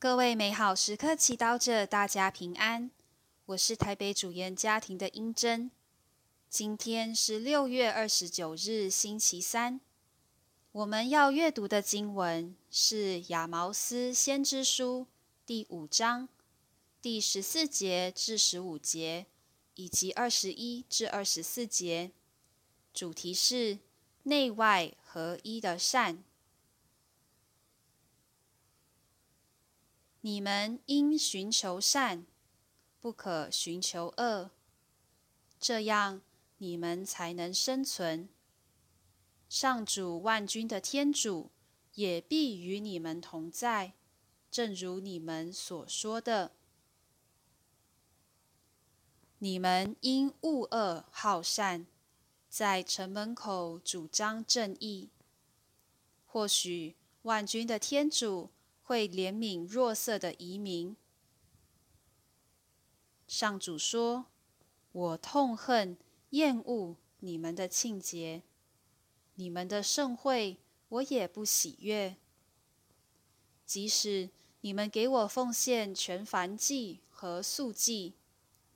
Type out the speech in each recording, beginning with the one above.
各位美好时刻祈祷者，大家平安。我是台北主研家庭的英珍。今天是六月二十九日，星期三。我们要阅读的经文是《亚毛斯先知书》第五章第十四节至十五节，以及二十一至二十四节。主题是内外合一的善。你们应寻求善，不可寻求恶，这样你们才能生存。上主万军的天主也必与你们同在，正如你们所说的。你们应恶恶好善，在城门口主张正义。或许万军的天主。会怜悯弱色的移民。上主说：“我痛恨、厌恶你们的庆节，你们的盛会，我也不喜悦。即使你们给我奉献全燔祭和素祭，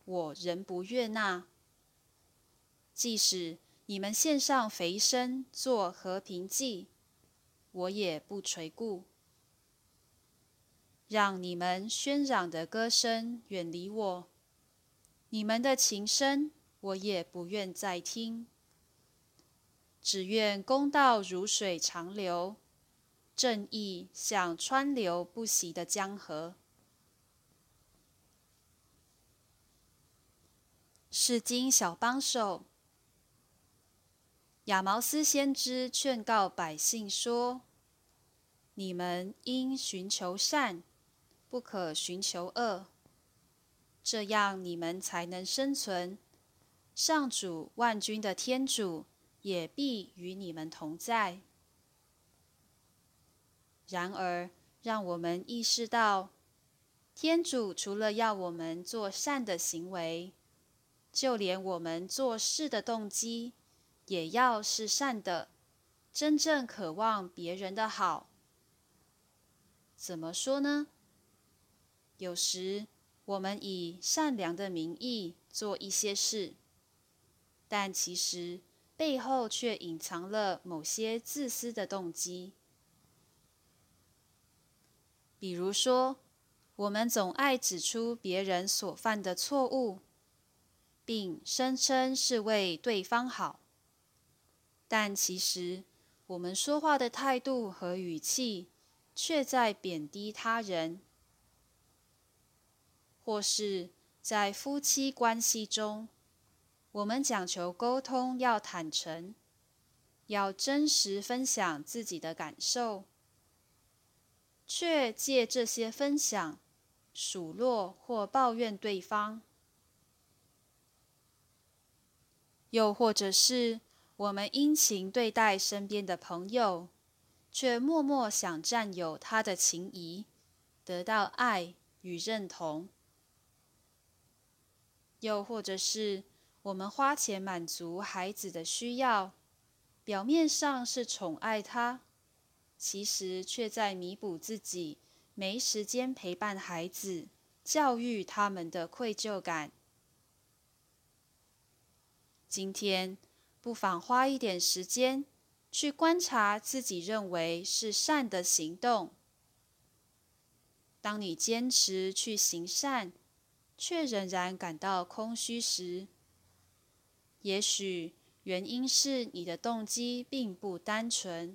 我仍不悦纳。即使你们献上肥身做和平祭，我也不垂顾。”让你们喧嚷的歌声远离我，你们的琴声我也不愿再听。只愿公道如水长流，正义像川流不息的江河。是金小帮手亚毛斯先知劝告百姓说：“你们应寻求善。”不可寻求恶，这样你们才能生存。上主万军的天主也必与你们同在。然而，让我们意识到，天主除了要我们做善的行为，就连我们做事的动机也要是善的，真正渴望别人的好。怎么说呢？有时，我们以善良的名义做一些事，但其实背后却隐藏了某些自私的动机。比如说，我们总爱指出别人所犯的错误，并声称是为对方好，但其实我们说话的态度和语气却在贬低他人。或是在夫妻关系中，我们讲求沟通要坦诚，要真实分享自己的感受，却借这些分享数落或抱怨对方；又或者是我们殷勤对待身边的朋友，却默默想占有他的情谊，得到爱与认同。又或者是我们花钱满足孩子的需要，表面上是宠爱他，其实却在弥补自己没时间陪伴孩子、教育他们的愧疚感。今天不妨花一点时间去观察自己认为是善的行动。当你坚持去行善。却仍然感到空虚时，也许原因是你的动机并不单纯，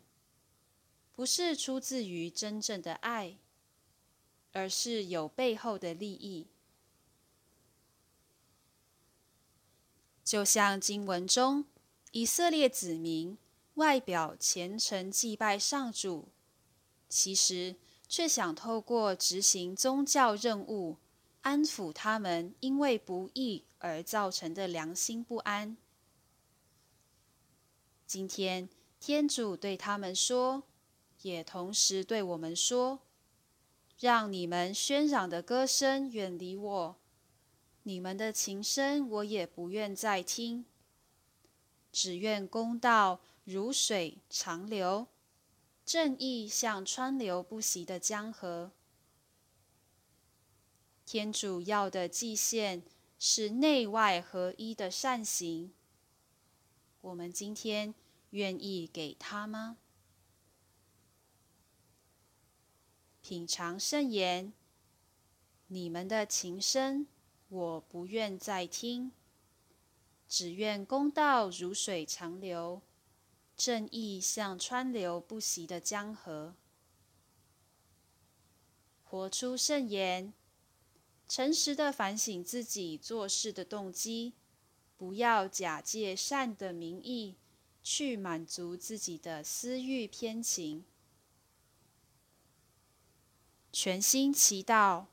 不是出自于真正的爱，而是有背后的利益。就像经文中，以色列子民外表虔诚祭拜上主，其实却想透过执行宗教任务。安抚他们因为不义而造成的良心不安。今天天主对他们说，也同时对我们说：“让你们喧嚷的歌声远离我，你们的琴声我也不愿再听。只愿公道如水长流，正义像川流不息的江河。”天主要的祭献是内外合一的善行。我们今天愿意给他吗？品尝圣言，你们的琴声，我不愿再听，只愿公道如水长流，正义像川流不息的江河。活出圣言，诚实的反省自己做事的动机。不要假借善的名义去满足自己的私欲偏情。全心祈祷，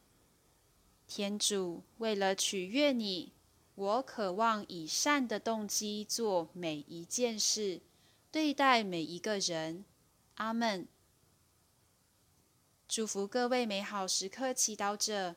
天主，为了取悦你，我渴望以善的动机做每一件事，对待每一个人。阿门。祝福各位美好时刻祈祷者，